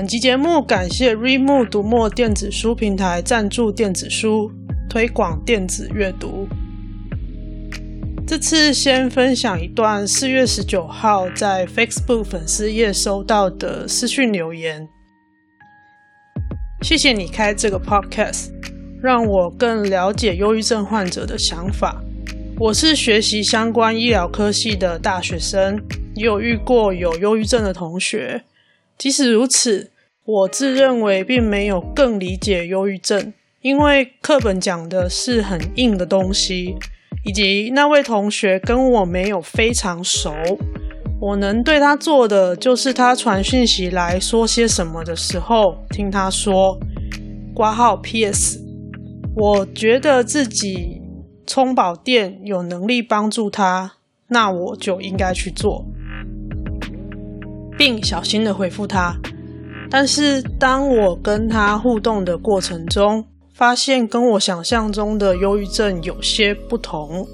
本期节目感谢 Readmoo 读墨电子书平台赞助电子书，推广电子阅读。这次先分享一段四月十九号在 Facebook 粉丝页收到的私讯留言。谢谢你开这个 Podcast，让我更了解忧郁症患者的想法。我是学习相关医疗科系的大学生，也有遇过有忧郁症的同学。即使如此，我自认为并没有更理解忧郁症，因为课本讲的是很硬的东西，以及那位同学跟我没有非常熟，我能对他做的就是他传讯息来说些什么的时候，听他说挂号 PS，我觉得自己充饱电有能力帮助他，那我就应该去做。并小心地回复他，但是当我跟他互动的过程中，发现跟我想象中的忧郁症有些不同。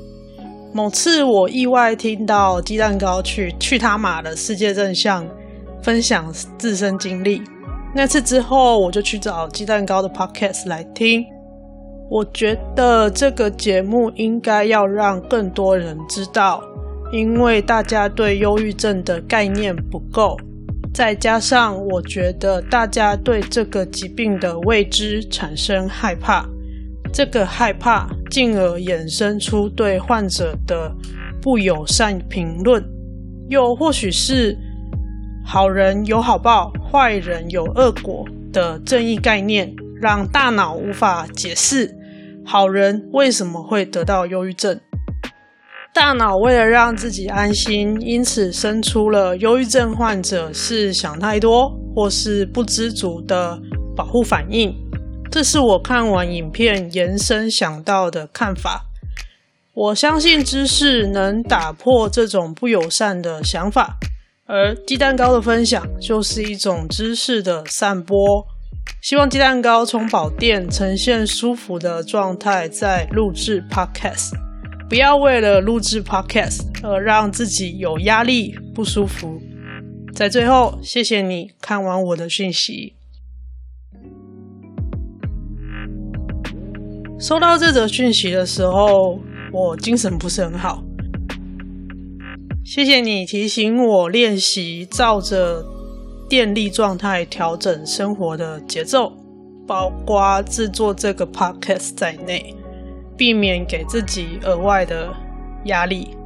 某次我意外听到鸡蛋糕去去他妈的世界正向分享自身经历，那次之后我就去找鸡蛋糕的 podcast 来听。我觉得这个节目应该要让更多人知道。因为大家对忧郁症的概念不够，再加上我觉得大家对这个疾病的未知产生害怕，这个害怕进而衍生出对患者的不友善评论，又或许是好人有好报，坏人有恶果的正义概念，让大脑无法解释好人为什么会得到忧郁症。大脑为了让自己安心，因此生出了忧郁症患者是想太多或是不知足的保护反应。这是我看完影片延伸想到的看法。我相信知识能打破这种不友善的想法，而鸡蛋糕的分享就是一种知识的散播。希望鸡蛋糕充饱电，呈现舒服的状态，在录制 Podcast。不要为了录制 Podcast 而让自己有压力、不舒服。在最后，谢谢你看完我的讯息。收到这则讯息的时候，我精神不是很好。谢谢你提醒我练习照着电力状态调整生活的节奏，包括制作这个 Podcast 在内。避免给自己额外的压力。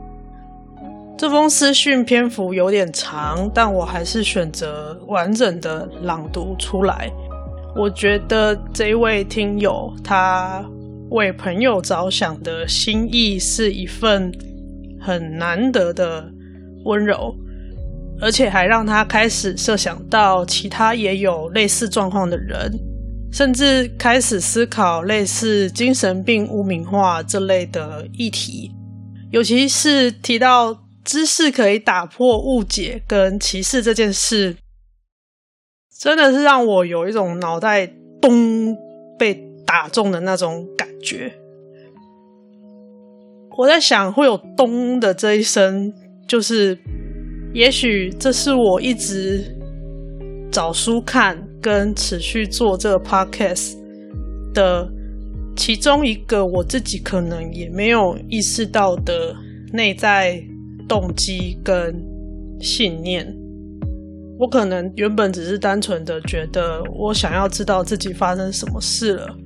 这封私讯篇幅有点长，但我还是选择完整的朗读出来。我觉得这位听友他为朋友着想的心意是一份很难得的温柔，而且还让他开始设想到其他也有类似状况的人。甚至开始思考类似精神病污名化这类的议题，尤其是提到知识可以打破误解跟歧视这件事，真的是让我有一种脑袋咚被打中的那种感觉。我在想，会有咚的这一声，就是也许这是我一直找书看。跟持续做这个 podcast 的其中一个，我自己可能也没有意识到的内在动机跟信念。我可能原本只是单纯的觉得，我想要知道自己发生什么事了，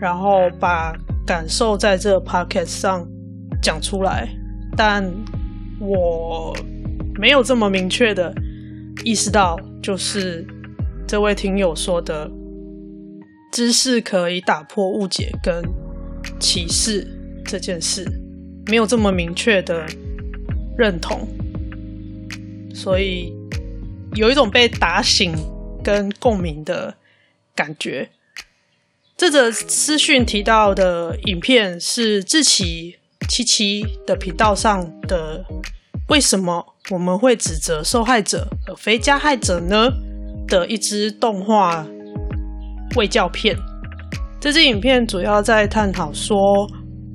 然后把感受在这个 podcast 上讲出来，但我没有这么明确的意识到，就是。这位听友说的知识可以打破误解跟歧视这件事，没有这么明确的认同，所以有一种被打醒跟共鸣的感觉。这则私讯提到的影片是志祺七七的频道上的。为什么我们会指责受害者而非加害者呢？的一支动画卫教片。这支影片主要在探讨说，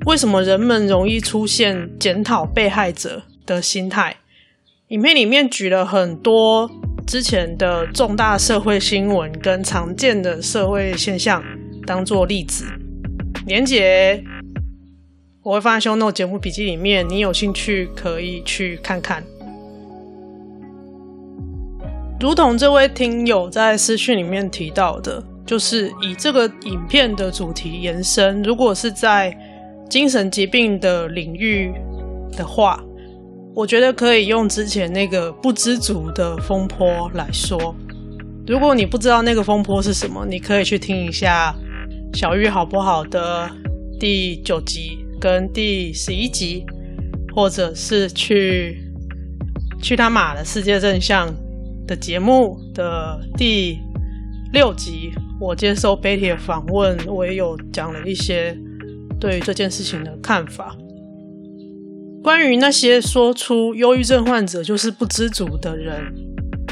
为什么人们容易出现检讨被害者的心态。影片里面举了很多之前的重大社会新闻跟常见的社会现象。当做例子，连结我会放在 ShowNote 节目笔记里面，你有兴趣可以去看看。如同这位听友在私讯里面提到的，就是以这个影片的主题延伸，如果是在精神疾病的领域的话，我觉得可以用之前那个不知足的风波来说。如果你不知道那个风波是什么，你可以去听一下。小玉好不好的第九集跟第十一集，或者是去去他马的世界真相的节目的第六集，我接受北铁访问，我也有讲了一些对这件事情的看法。关于那些说出忧郁症患者就是不知足的人，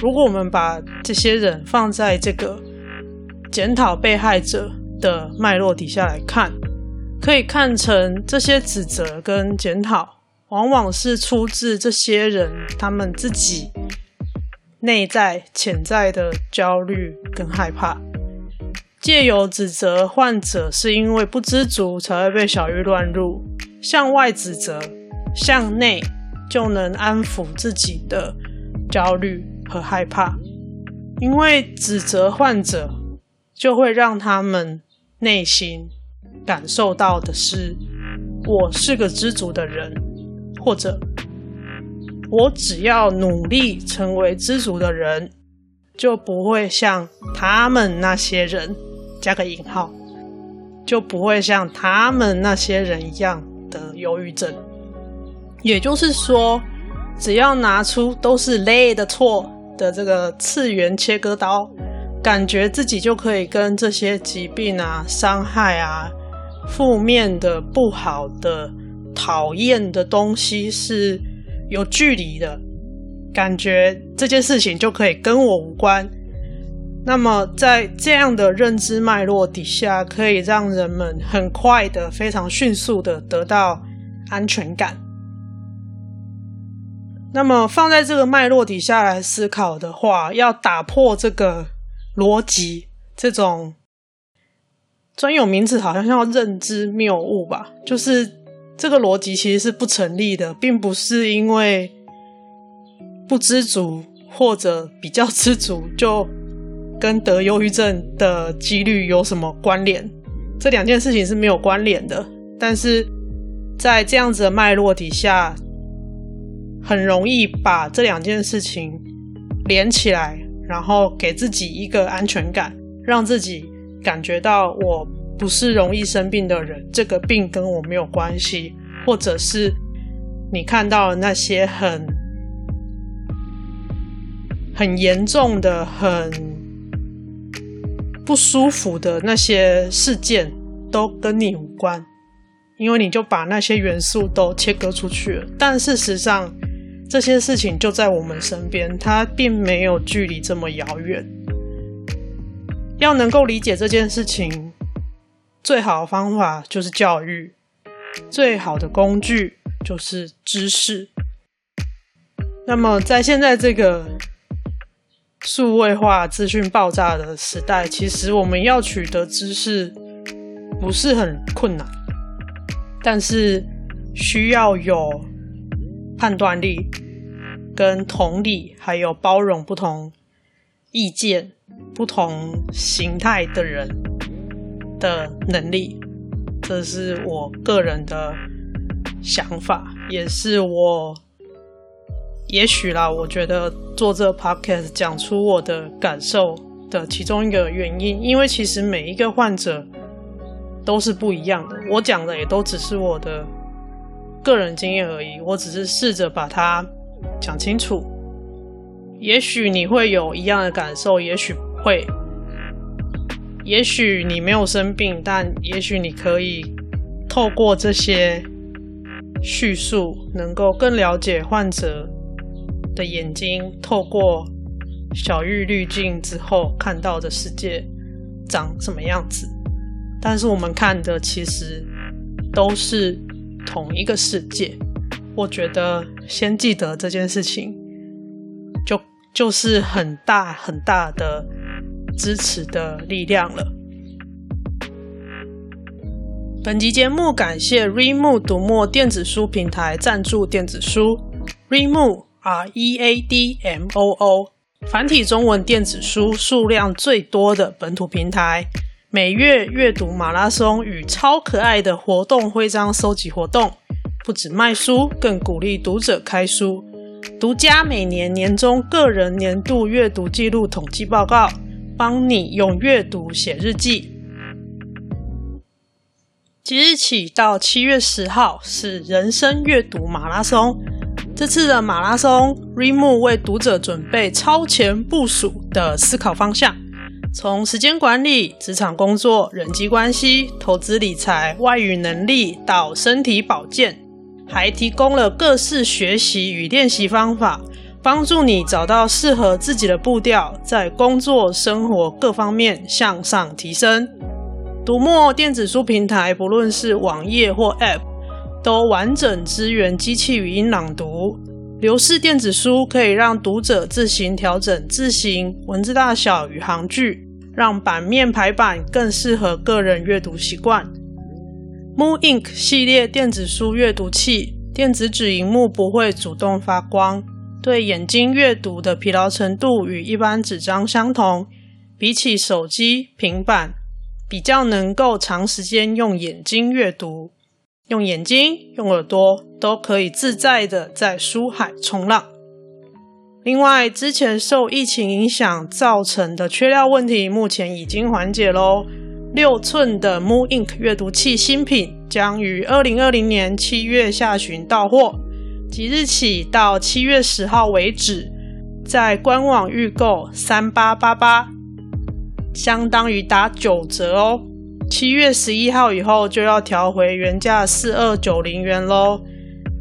如果我们把这些人放在这个检讨被害者的脉络底下来看，可以看成这些指责跟检讨，往往是出自这些人他们自己内在潜在的焦虑跟害怕，借由指责患者是因为不知足才会被小玉乱入，向外指责，向内就能安抚自己的焦虑和害怕，因为指责患者就会让他们。内心感受到的是，我是个知足的人，或者我只要努力成为知足的人，就不会像他们那些人加个引号，就不会像他们那些人一样得忧郁症。也就是说，只要拿出都是累的错的这个次元切割刀。感觉自己就可以跟这些疾病啊、伤害啊、负面的、不好的、讨厌的东西是有距离的，感觉这件事情就可以跟我无关。那么，在这样的认知脉络底下，可以让人们很快的、非常迅速的得到安全感。那么，放在这个脉络底下来思考的话，要打破这个。逻辑这种专有名词好像叫认知谬误吧，就是这个逻辑其实是不成立的，并不是因为不知足或者比较知足就跟得忧郁症的几率有什么关联，这两件事情是没有关联的。但是在这样子的脉络底下，很容易把这两件事情连起来。然后给自己一个安全感，让自己感觉到我不是容易生病的人，这个病跟我没有关系，或者是你看到那些很很严重的、很不舒服的那些事件都跟你无关，因为你就把那些元素都切割出去了。但事实上，这些事情就在我们身边，它并没有距离这么遥远。要能够理解这件事情，最好的方法就是教育，最好的工具就是知识。那么，在现在这个数位化、资讯爆炸的时代，其实我们要取得知识不是很困难，但是需要有判断力。跟同理，还有包容不同意见、不同形态的人的能力，这是我个人的想法，也是我也许啦，我觉得做这 podcast 讲出我的感受的其中一个原因，因为其实每一个患者都是不一样的，我讲的也都只是我的个人经验而已，我只是试着把它。讲清楚，也许你会有一样的感受，也许不会。也许你没有生病，但也许你可以透过这些叙述，能够更了解患者的眼睛，透过小玉滤镜之后看到的世界长什么样子。但是我们看的其实都是同一个世界。我觉得先记得这件事情，就就是很大很大的支持的力量了。本集节目感谢 rimoo 读墨电子书平台赞助电子书。rimoo R E A D M O O，繁体中文电子书数量最多的本土平台。每月阅读马拉松与超可爱的活动徽章收集活动。不止卖书，更鼓励读者开书。独家每年年终个人年度阅读记录统计报告，帮你用阅读写日记。即日起到七月十号是人生阅读马拉松。这次的马拉松，Remo 为读者准备超前部署的思考方向，从时间管理、职场工作、人际关系、投资理财、外语能力到身体保健。还提供了各式学习与练习方法，帮助你找到适合自己的步调，在工作、生活各方面向上提升。读墨电子书平台，不论是网页或 App，都完整支援机器语音朗读。流式电子书可以让读者自行调整字型、文字大小与行距，让版面排版更适合个人阅读习惯。mooInk 系列电子书阅读器，电子纸荧幕不会主动发光，对眼睛阅读的疲劳程度与一般纸张相同。比起手机、平板，比较能够长时间用眼睛阅读，用眼睛、用耳朵都可以自在的在书海冲浪。另外，之前受疫情影响造成的缺料问题，目前已经缓解喽。六寸的 Moon Ink 阅读器新品将于二零二零年七月下旬到货，即日起到七月十号为止，在官网预购三八八八，相当于打九折哦。七月十一号以后就要调回原价四二九零元喽。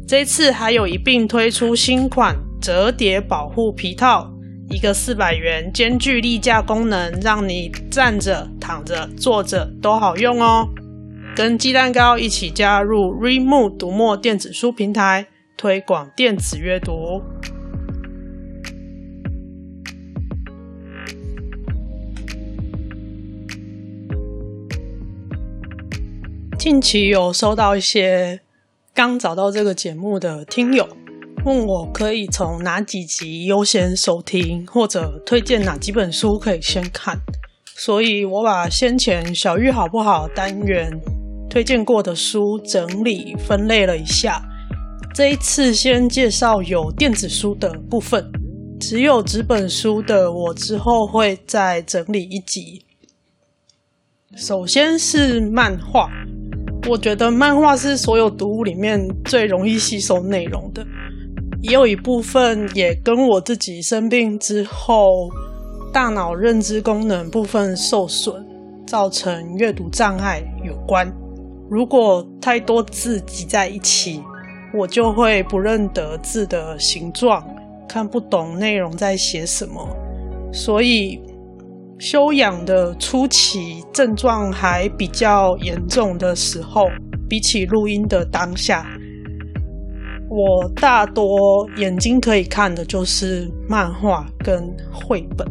这次还有一并推出新款折叠保护皮套。一个四百元，兼具立架功能，让你站着、躺着、坐着都好用哦。跟鸡蛋糕一起加入 ReMove 读墨电子书平台，推广电子阅读。近期有收到一些刚找到这个节目的听友。问我可以从哪几集优先收听，或者推荐哪几本书可以先看，所以我把先前小玉好不好单元推荐过的书整理分类了一下。这一次先介绍有电子书的部分，只有纸本书的我之后会再整理一集。首先是漫画，我觉得漫画是所有读物里面最容易吸收内容的。也有一部分也跟我自己生病之后，大脑认知功能部分受损，造成阅读障碍有关。如果太多字挤在一起，我就会不认得字的形状，看不懂内容在写什么。所以，修养的初期症状还比较严重的时候，比起录音的当下。我大多眼睛可以看的就是漫画跟绘本，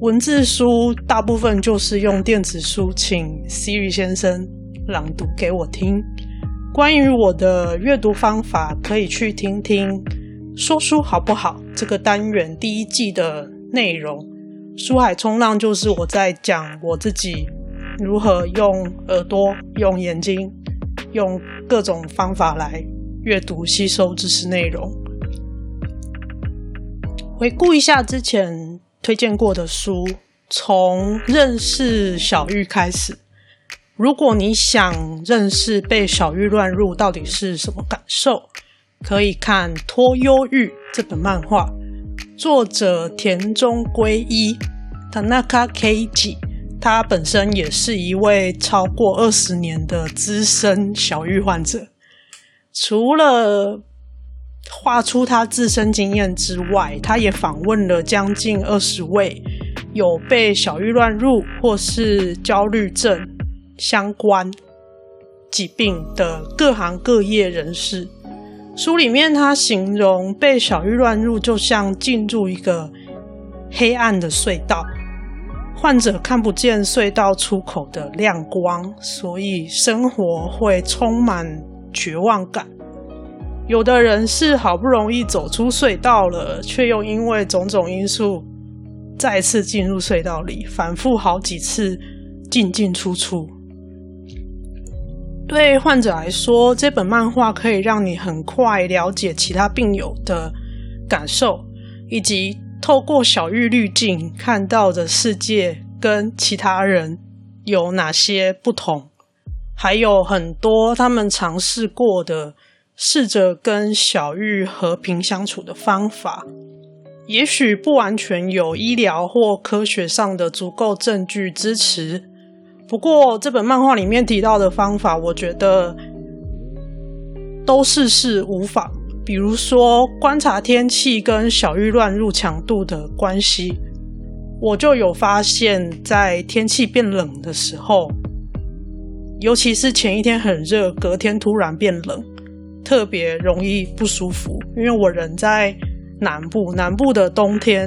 文字书大部分就是用电子书，请 Siri 先生朗读给我听。关于我的阅读方法，可以去听听《说书好不好》这个单元第一季的内容。书海冲浪就是我在讲我自己如何用耳朵、用眼睛、用各种方法来。阅读吸收知识内容，回顾一下之前推荐过的书，从认识小玉开始。如果你想认识被小玉乱入到底是什么感受，可以看《脱忧郁》这本漫画。作者田中圭一 （Tanaka Keiji），他本身也是一位超过二十年的资深小郁患者。除了画出他自身经验之外，他也访问了将近二十位有被小郁乱入或是焦虑症相关疾病的各行各业人士。书里面他形容被小玉乱入就像进入一个黑暗的隧道，患者看不见隧道出口的亮光，所以生活会充满绝望感。有的人是好不容易走出隧道了，却又因为种种因素再次进入隧道里，反复好几次进进出出。对患者来说，这本漫画可以让你很快了解其他病友的感受，以及透过小玉滤镜看到的世界跟其他人有哪些不同，还有很多他们尝试过的。试着跟小玉和平相处的方法，也许不完全有医疗或科学上的足够证据支持。不过，这本漫画里面提到的方法，我觉得都试试无妨。比如说，观察天气跟小玉乱入强度的关系，我就有发现，在天气变冷的时候，尤其是前一天很热，隔天突然变冷。特别容易不舒服，因为我人在南部，南部的冬天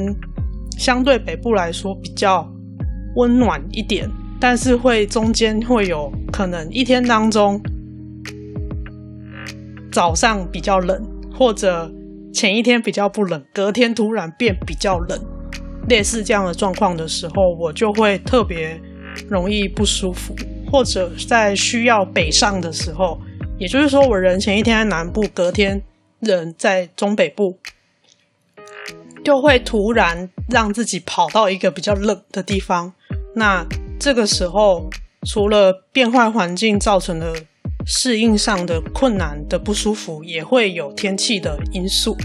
相对北部来说比较温暖一点，但是会中间会有可能一天当中早上比较冷，或者前一天比较不冷，隔天突然变比较冷，类似这样的状况的时候，我就会特别容易不舒服，或者在需要北上的时候。也就是说，我人前一天在南部，隔天人在中北部，就会突然让自己跑到一个比较冷的地方。那这个时候，除了变换环境造成的适应上的困难的不舒服，也会有天气的因素。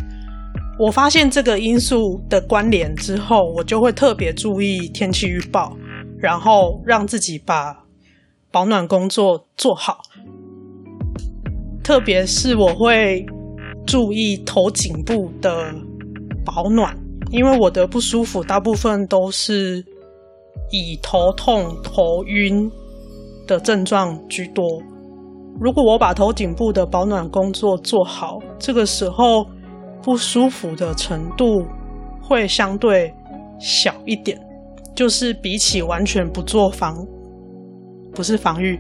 我发现这个因素的关联之后，我就会特别注意天气预报，然后让自己把保暖工作做好。特别是我会注意头颈部的保暖，因为我的不舒服大部分都是以头痛、头晕的症状居多。如果我把头颈部的保暖工作做好，这个时候不舒服的程度会相对小一点，就是比起完全不做防，不是防御，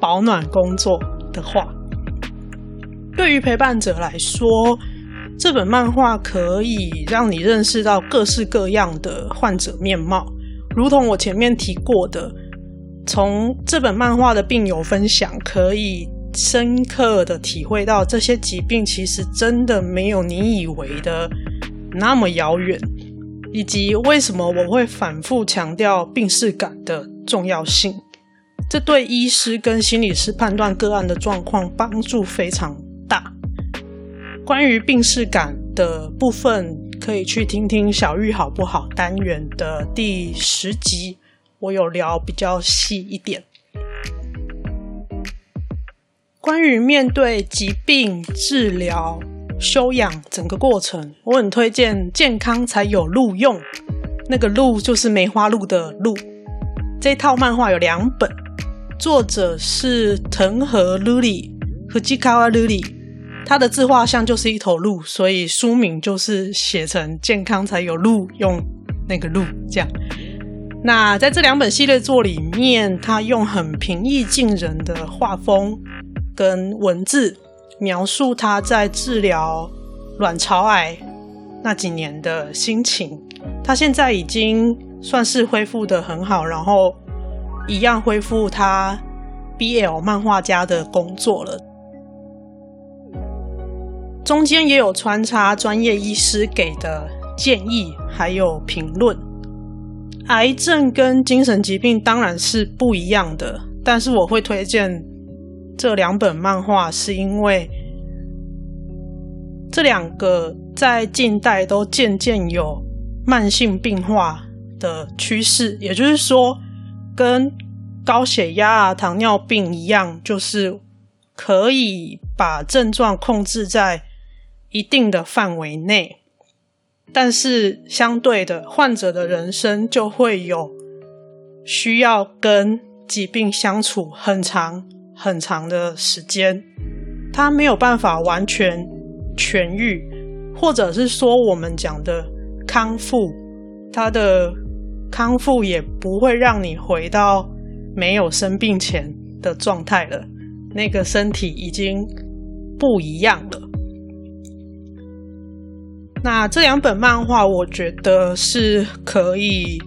保暖工作的话。对于陪伴者来说，这本漫画可以让你认识到各式各样的患者面貌，如同我前面提过的，从这本漫画的病友分享，可以深刻的体会到这些疾病其实真的没有你以为的那么遥远，以及为什么我会反复强调病识感的重要性，这对医师跟心理师判断个案的状况帮助非常大。关于病识感的部分，可以去听听《小玉好不好》单元的第十集，我有聊比较细一点。关于面对疾病、治疗、休养整个过程，我很推荐《健康才有路用》，那个“路”就是梅花鹿的“鹿”。这套漫画有两本，作者是藤和瑠璃和吉卡瓦瑠璃。他的自画像就是一头鹿，所以书名就是写成“健康才有鹿用”，那个鹿这样。那在这两本系列作里面，他用很平易近人的画风跟文字描述他在治疗卵巢癌那几年的心情。他现在已经算是恢复得很好，然后一样恢复他 BL 漫画家的工作了。中间也有穿插专业医师给的建议，还有评论。癌症跟精神疾病当然是不一样的，但是我会推荐这两本漫画，是因为这两个在近代都渐渐有慢性病化的趋势，也就是说，跟高血压啊、糖尿病一样，就是可以把症状控制在一定的范围内，但是相对的，患者的人生就会有需要跟疾病相处很长很长的时间，他没有办法完全痊愈，或者是说我们讲的康复，他的康复也不会让你回到没有生病前的状态了，那个身体已经不一样了。那这两本漫画，我觉得是可以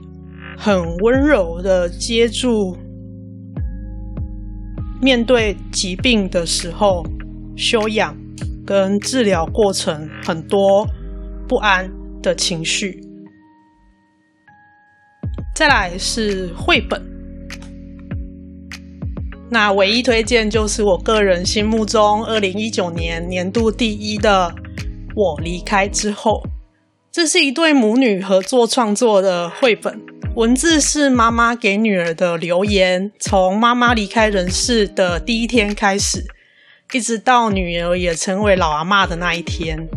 很温柔的接住面对疾病的时候休养跟治疗过程很多不安的情绪。再来是绘本，那唯一推荐就是我个人心目中二零一九年年度第一的《我离开之后》。这是一对母女合作创作的绘本，文字是妈妈给女儿的留言，从妈妈离开人世的第一天开始。一直到女儿也成为老阿妈的那一天，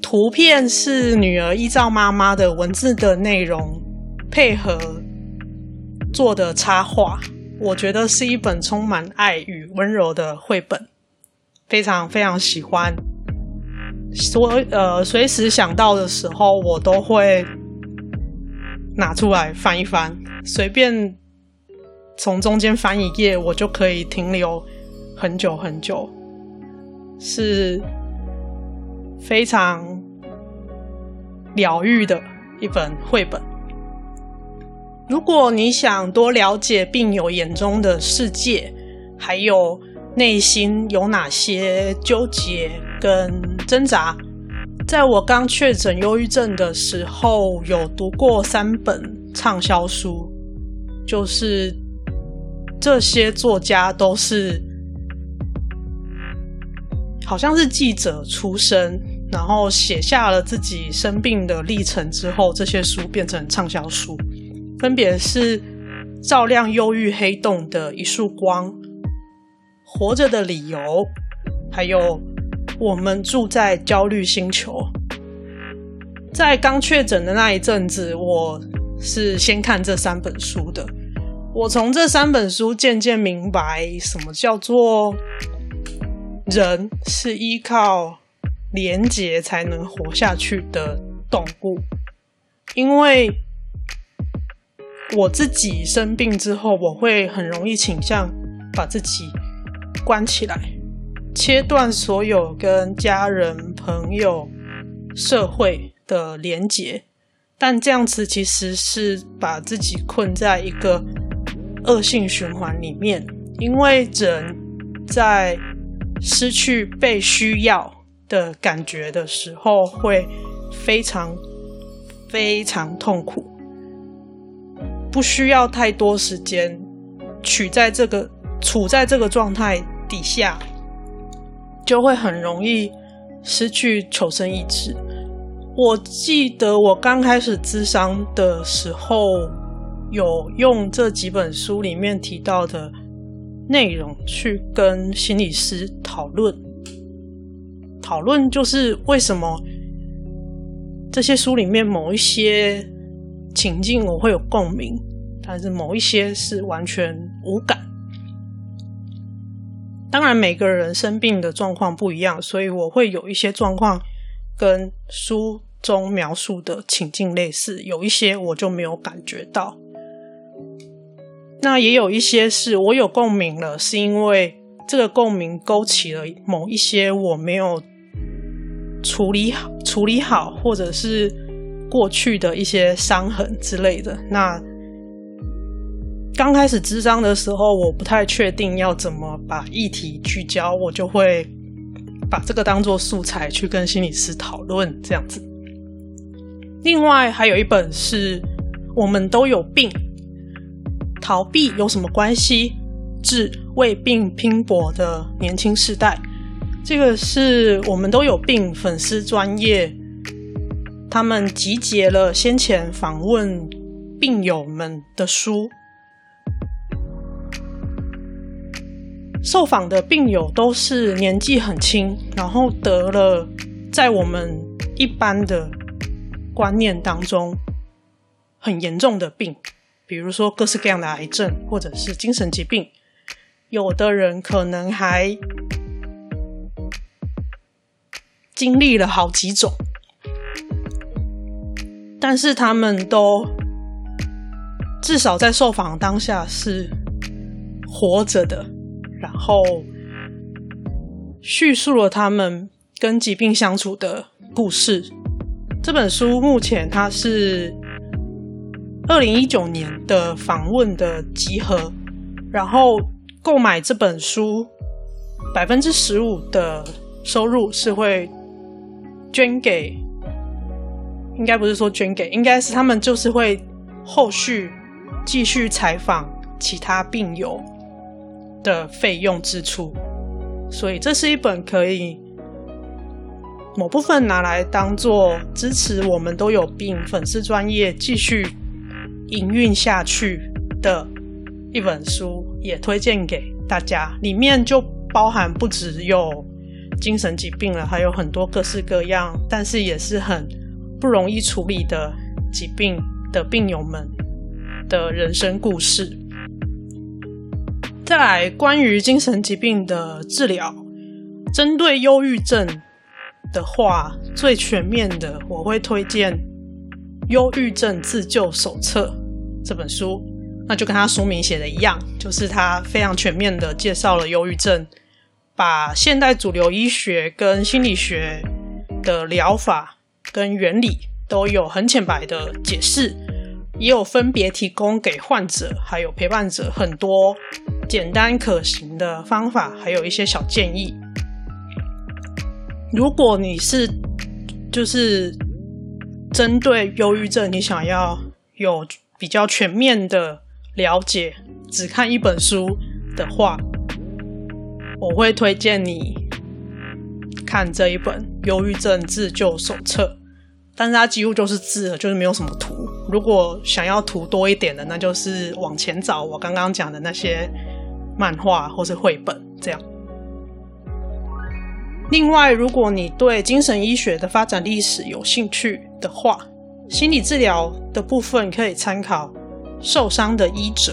图片是女儿依照妈妈的文字的内容配合做的插画，我觉得是一本充满爱与温柔的绘本，非常非常喜欢。所呃，随时想到的时候，我都会拿出来翻一翻，随便从中间翻一页，我就可以停留。很久很久，是非常疗愈的一本绘本。如果你想多了解病友眼中的世界，还有内心有哪些纠结跟挣扎，在我刚确诊忧郁症的时候，有读过三本畅销书，就是这些作家都是。好像是记者出身，然后写下了自己生病的历程之后，这些书变成畅销书，分别是《照亮忧郁黑洞的一束光》、《活着的理由》，还有《我们住在焦虑星球》。在刚确诊的那一阵子，我是先看这三本书的。我从这三本书渐渐明白，什么叫做。人是依靠连结才能活下去的动物，因为我自己生病之后，我会很容易倾向把自己关起来，切断所有跟家人、朋友、社会的连结，但这样子其实是把自己困在一个恶性循环里面，因为人在失去被需要的感觉的时候，会非常非常痛苦。不需要太多时间，取在这个处在这个状态底下，就会很容易失去求生意志。我记得我刚开始咨商的时候，有用这几本书里面提到的。内容去跟心理师讨论，讨论就是为什么这些书里面某一些情境我会有共鸣，但是某一些是完全无感。当然，每个人生病的状况不一样，所以我会有一些状况跟书中描述的情境类似，有一些我就没有感觉到。那也有一些是我有共鸣了，是因为这个共鸣勾起了某一些我没有处理好、处理好，或者是过去的一些伤痕之类的。那刚开始咨商的时候，我不太确定要怎么把议题聚焦，我就会把这个当做素材去跟心理师讨论这样子。另外还有一本是我们都有病。逃避有什么关系？致为病拼搏的年轻世代，这个是我们都有病粉丝专业，他们集结了先前访问病友们的书。受访的病友都是年纪很轻，然后得了在我们一般的观念当中很严重的病，比如说各式各样的癌症或者是精神疾病，有的人可能还经历了好几种，但是他们都至少在受访当下是活着的。然后叙述了他们跟疾病相处的故事。这本书目前它是二零一九年的访问的集合，然后购买这本书百分之十五的收入是会捐给，应该不是说捐给，应该是他们就是会后续继续采访其他病友。的费用支出，所以这是一本可以某部分拿来当做支持我们都有病粉丝专业继续营运下去的一本书，也推荐给大家。里面就包含不只有精神疾病了，还有很多各式各样，但是也是很不容易处理的疾病的病友们的人生故事。再来，关于精神疾病的治疗，针对忧郁症的话，最全面的我会推荐《忧郁症自救手册》这本书。那就跟它书名写的一样，就是它非常全面的介绍了忧郁症，把现代主流医学跟心理学的疗法跟原理都有很浅白的解释，也有分别提供给患者还有陪伴者很多。简单可行的方法，还有一些小建议。如果你是就是针对忧郁症，你想要有比较全面的了解，只看一本书的话，我会推荐你看这一本《忧郁症自救手册》，但是它几乎就是字了，就是没有什么图。如果想要图多一点的，那就是往前找我刚刚讲的那些。漫画或是绘本这样。另外，如果你对精神医学的发展历史有兴趣的话，心理治疗的部分可以参考《受伤的医者》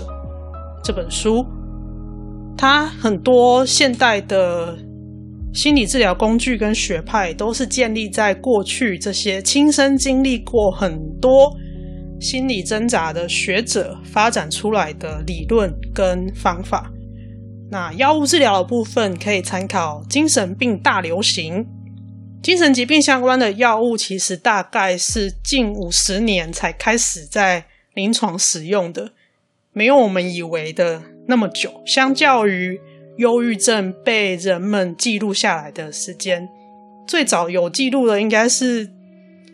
这本书。它很多现代的心理治疗工具跟学派都是建立在过去这些亲身经历过很多心理挣扎的学者发展出来的理论跟方法。那药物治疗的部分可以参考《精神病大流行》，精神疾病相关的药物其实大概是近五十年才开始在临床使用的，没有我们以为的那么久。相较于忧郁症被人们记录下来的时间，最早有记录的应该是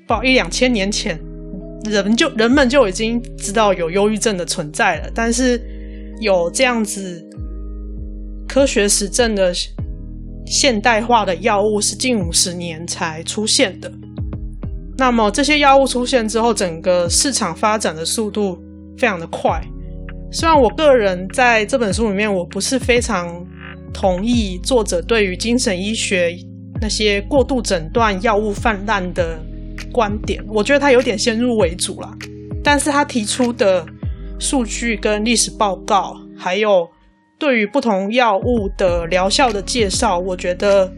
不一两千年前，人就人们就已经知道有忧郁症的存在了，但是有这样子。科学实证的现代化的药物是近五十年才出现的。那么这些药物出现之后，整个市场发展的速度非常的快。虽然我个人在这本书里面，我不是非常同意作者对于精神医学那些过度诊断药物泛滥的观点，我觉得他有点先入为主啦。但是他提出的数据跟历史报告，还有。对于不同药物的疗效的介绍，我觉得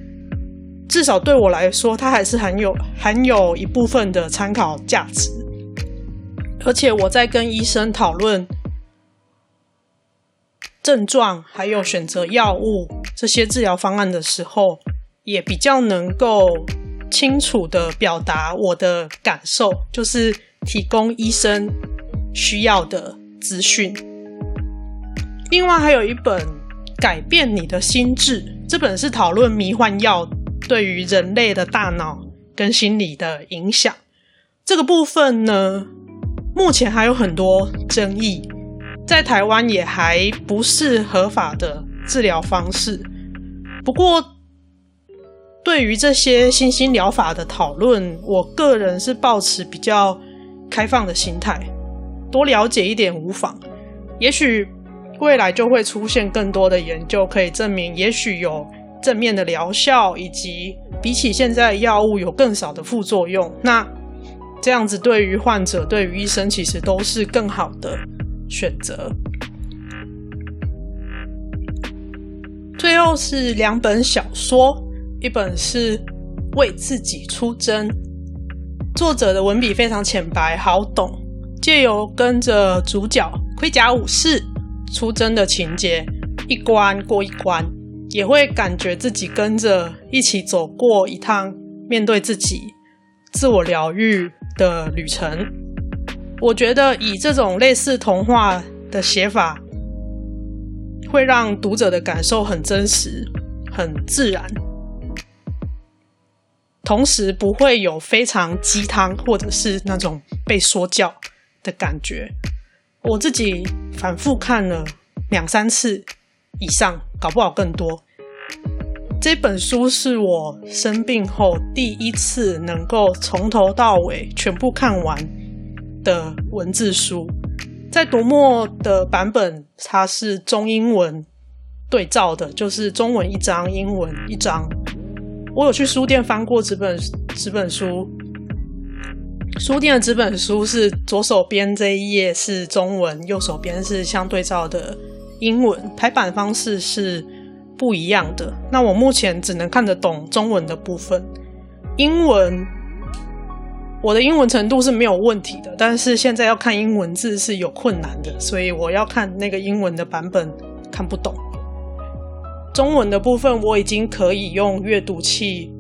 至少对我来说，它还是很有很有一部分的参考价值。而且我在跟医生讨论症状，还有选择药物这些治疗方案的时候，也比较能够清楚地表达我的感受，就是提供医生需要的资讯。另外还有一本《改变你的心智》，这本是讨论迷幻药对于人类的大脑跟心理的影响。这个部分呢，目前还有很多争议，在台湾也还不是合法的治疗方式。不过，对于这些新兴疗法的讨论，我个人是抱持比较开放的心态，多了解一点无妨。也许未来就会出现更多的研究，可以证明，也许有正面的疗效，以及比起现在药物有更少的副作用。那这样子对于患者、对于医生，其实都是更好的选择。最后是两本小说。一本是《为自己出征》，作者的文笔非常浅白好懂，借由跟着主角盔甲武士出征的情节，一关过一关，也会感觉自己跟着一起走过一趟面对自己、自我疗愈的旅程。我觉得以这种类似童话的写法，会让读者的感受很真实、很自然。同时不会有非常鸡汤或者是那种被说教的感觉。我自己反复看了两三次以上，搞不好更多。这本书是我生病后第一次能够从头到尾全部看完的文字书。在读墨的版本，它是中英文对照的，就是中文一张，英文一张。我有去书店翻过这本这本书，书店的纸本书是左手边这一页是中文，右手边是相对照的英文，排版方式是不一样的。那我目前只能看得懂中文的部分，英文我的英文程度是没有问题的，但是现在要看英文字是有困难的，所以我要看那个英文的版本看不懂。中文的部分我已经可以用阅读器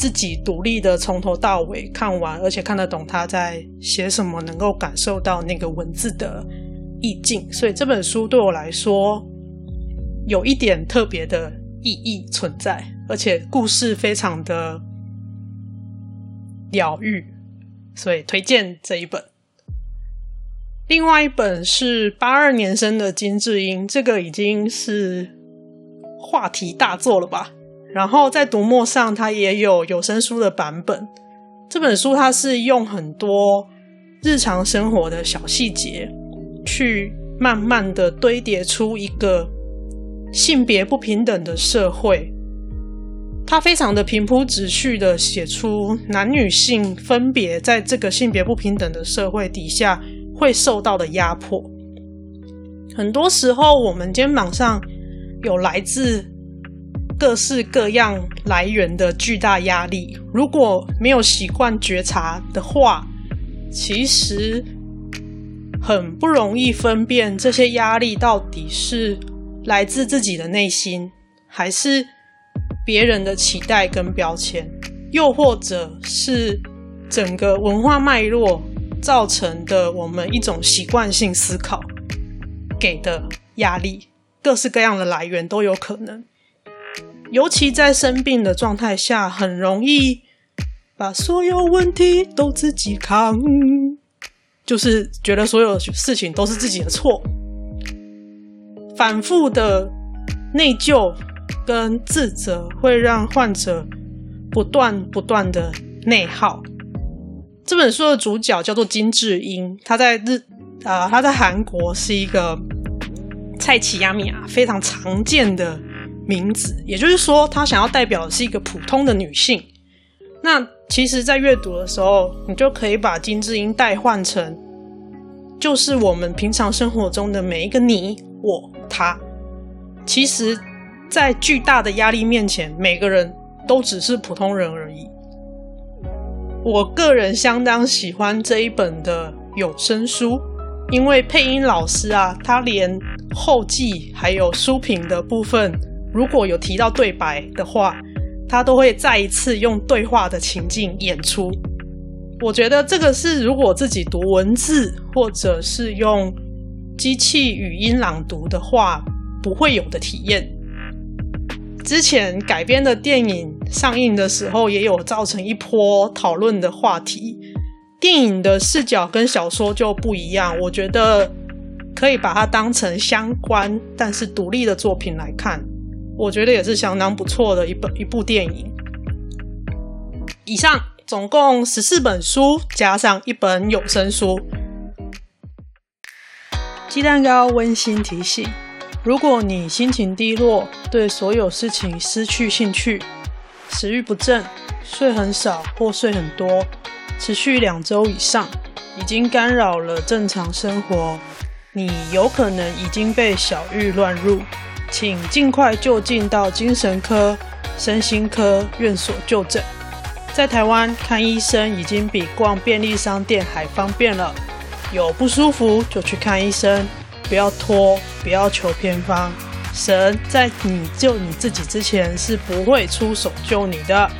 自己独立的从头到尾看完，而且看得懂他在写什么，能够感受到那个文字的意境，所以这本书对我来说有一点特别的意义存在，而且故事非常的疗愈，所以推荐这一本。另外一本是八二年生的金智英，这个已经是话题大作了吧？然后在读墨上，它也有有声书的版本。这本书它是用很多日常生活的小细节，去慢慢的堆叠出一个性别不平等的社会。它非常的平铺直叙的写出男女性分别在这个性别不平等的社会底下。会受到的压迫，很多时候我们肩膀上有来自各式各样来源的巨大压力。如果没有习惯觉察的话，其实很不容易分辨这些压力到底是来自自己的内心，还是别人的期待跟标签，又或者是整个文化脉络。造成的我们一种习惯性思考给的压力，各式各样的来源都有可能。尤其在生病的状态下，很容易把所有问题都自己扛，就是觉得所有事情都是自己的错，反复的内疚跟自责会让患者不断不断的内耗。这本书的主角叫做金智英，他在日啊、呃，他在韩国是一个菜奇亚米亚非常常见的名字，也就是说，他想要代表的是一个普通的女性。那其实，在阅读的时候，你就可以把金智英代换成，就是我们平常生活中的每一个你、我、他。其实，在巨大的压力面前，每个人都只是普通人而已。我个人相当喜欢这一本的有声书，因为配音老师啊，他连后记还有书评的部分，如果有提到对白的话，他都会再一次用对话的情境演出。我觉得这个是如果自己读文字或者是用机器语音朗读的话，不会有的体验。之前改编的电影上映的时候，也有造成一波讨论的话题。电影的视角跟小说就不一样，我觉得可以把它当成相关但是独立的作品来看。我觉得也是相当不错的一本一部电影。以上总共十四本书，加上一本有声书。鸡蛋糕温馨提醒：如果你心情低落，对所有事情失去兴趣，食欲不振，睡很少或睡很多，持续两周以上，已经干扰了正常生活，你有可能已经被小玉乱入。请尽快就近到精神科、身心科院所就诊。在台湾看医生已经比逛便利商店还方便了。有不舒服就去看医生，不要拖，不要求偏方。神在你救你自己之前是不会出手救你的。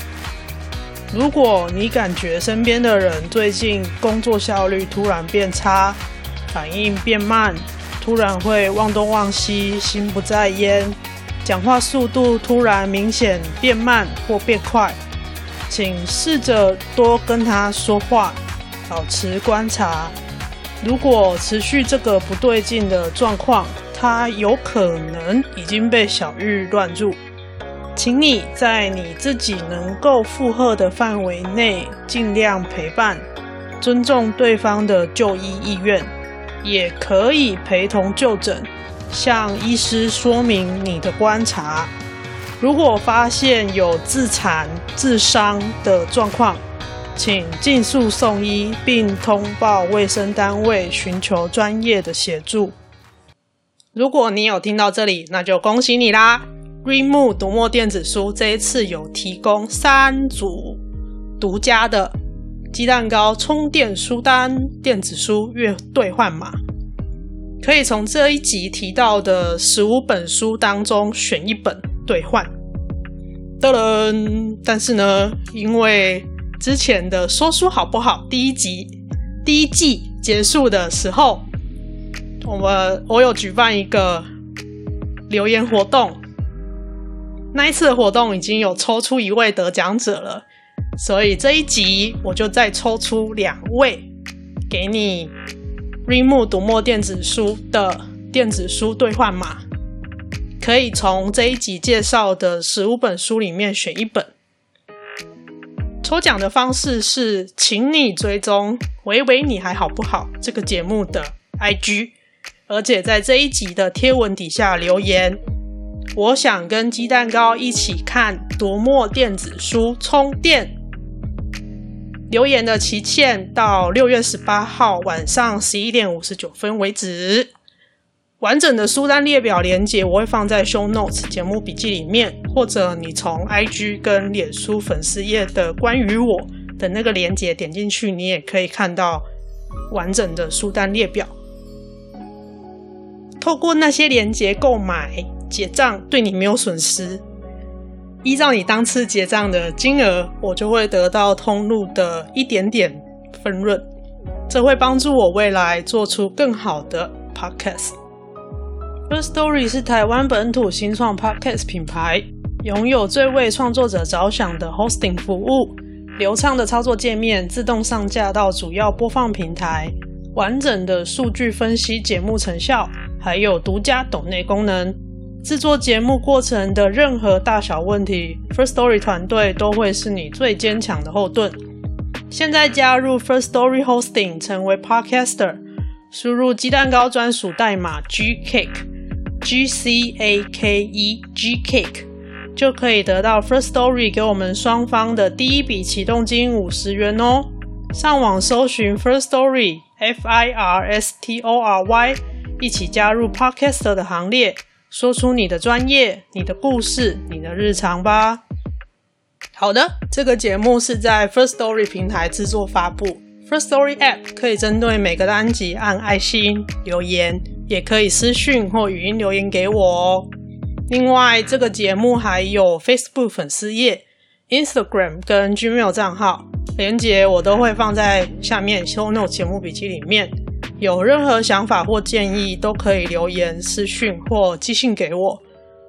如果你感觉身边的人最近工作效率突然变差，反应变慢，突然会忘东忘西，心不在焉，讲话速度突然明显变慢或变快，请试着多跟他说话，保持观察。如果持续这个不对劲的状况，他有可能已经被小玉乱入。请你在你自己能够负荷的范围内，尽量陪伴，尊重对方的就医意愿。也可以陪同就诊，向医师说明你的观察。如果发现有自残、自伤的状况，请尽速送医，并通报卫生单位，寻求专业的协助。如果你有听到这里，那就恭喜你啦！Reimu 读墨电子书这一次有提供三组独家的。鸡蛋糕充电书单电子书月兑换码，可以从这一集提到的十五本书当中选一本兑换。噔噔，但是呢，因为之前的说书好不好第一集第一季结束的时候，我们我有举办一个留言活动，那一次的活动已经有抽出一位得奖者了。所以这一集我就再抽出两位，给你 Remo 读墨电子书的电子书兑换码，可以从这一集介绍的十五本书里面选一本。抽奖的方式是，请你追踪“喂喂你还好不好”这个节目的 IG，而且在这一集的贴文底下留言。我想跟鸡蛋糕一起看读墨电子书充电。留言的期限到六月十八号晚上十一点五十九分为止。完整的书单列表连接我会放在 Show Notes 节目笔记里面，或者你从 IG 跟脸书粉丝页的关于我的那个连接点进去，你也可以看到完整的书单列表。透过那些连接购买结账，对你没有损失。依照你当次结账的金额，我就会得到通路的一点点分润，这会帮助我未来做出更好的 podcast。Firstory 是台湾本土新创 podcast 品牌，拥有最为创作者着想的 hosting 服务，流畅的操作界面，自动上架到主要播放平台，完整的数据分析节目成效，还有独家抖内功能。制作节目过程的任何大小问题，First Story 团队都会是你最坚强的后盾。现在加入 First Story Hosting，成为 Podcaster，输入鸡蛋糕专属代码 GCAKE，G C A K E GCAKE，就可以得到 First Story 给我们双方的第一笔启动金五十元哦。上网搜寻 Firstory，F I R S T O R Y，一起加入 Podcaster 的行列。说出你的专业、你的故事、你的日常吧。好的，这个节目是在 First Story 平台制作发布。First Story App 可以针对每个单集按爱心留言，也可以私讯或语音留言给我哦。另外，这个节目还有 Facebook 粉丝页、Instagram 跟 Gmail 账号，连接我都会放在下面 Show Note 节目笔记里面。有任何想法或建议，都可以留言、私讯或寄信给我。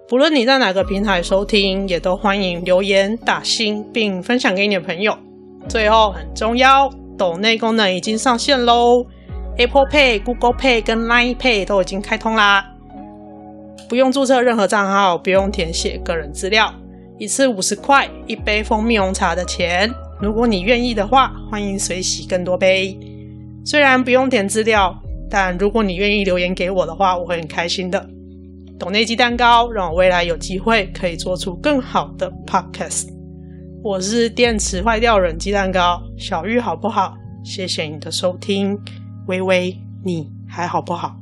不论你在哪个平台收听，也都欢迎留言、打星，并分享给你的朋友。最后很重要，抖内功能已经上线喽！Apple Pay、Google Pay 跟 Line Pay 都已经开通啦。不用注册任何账号，不用填写个人资料，一次五十块，一杯蜂蜜红茶的钱。如果你愿意的话，欢迎随喜更多杯。虽然不用填资料，但如果你愿意留言给我的话，我会很开心的。懂内鸡蛋糕，让我未来有机会可以做出更好的 podcast。我是电池坏掉人鸡蛋糕，小玉好不好？谢谢你的收听，微微，你还好不好？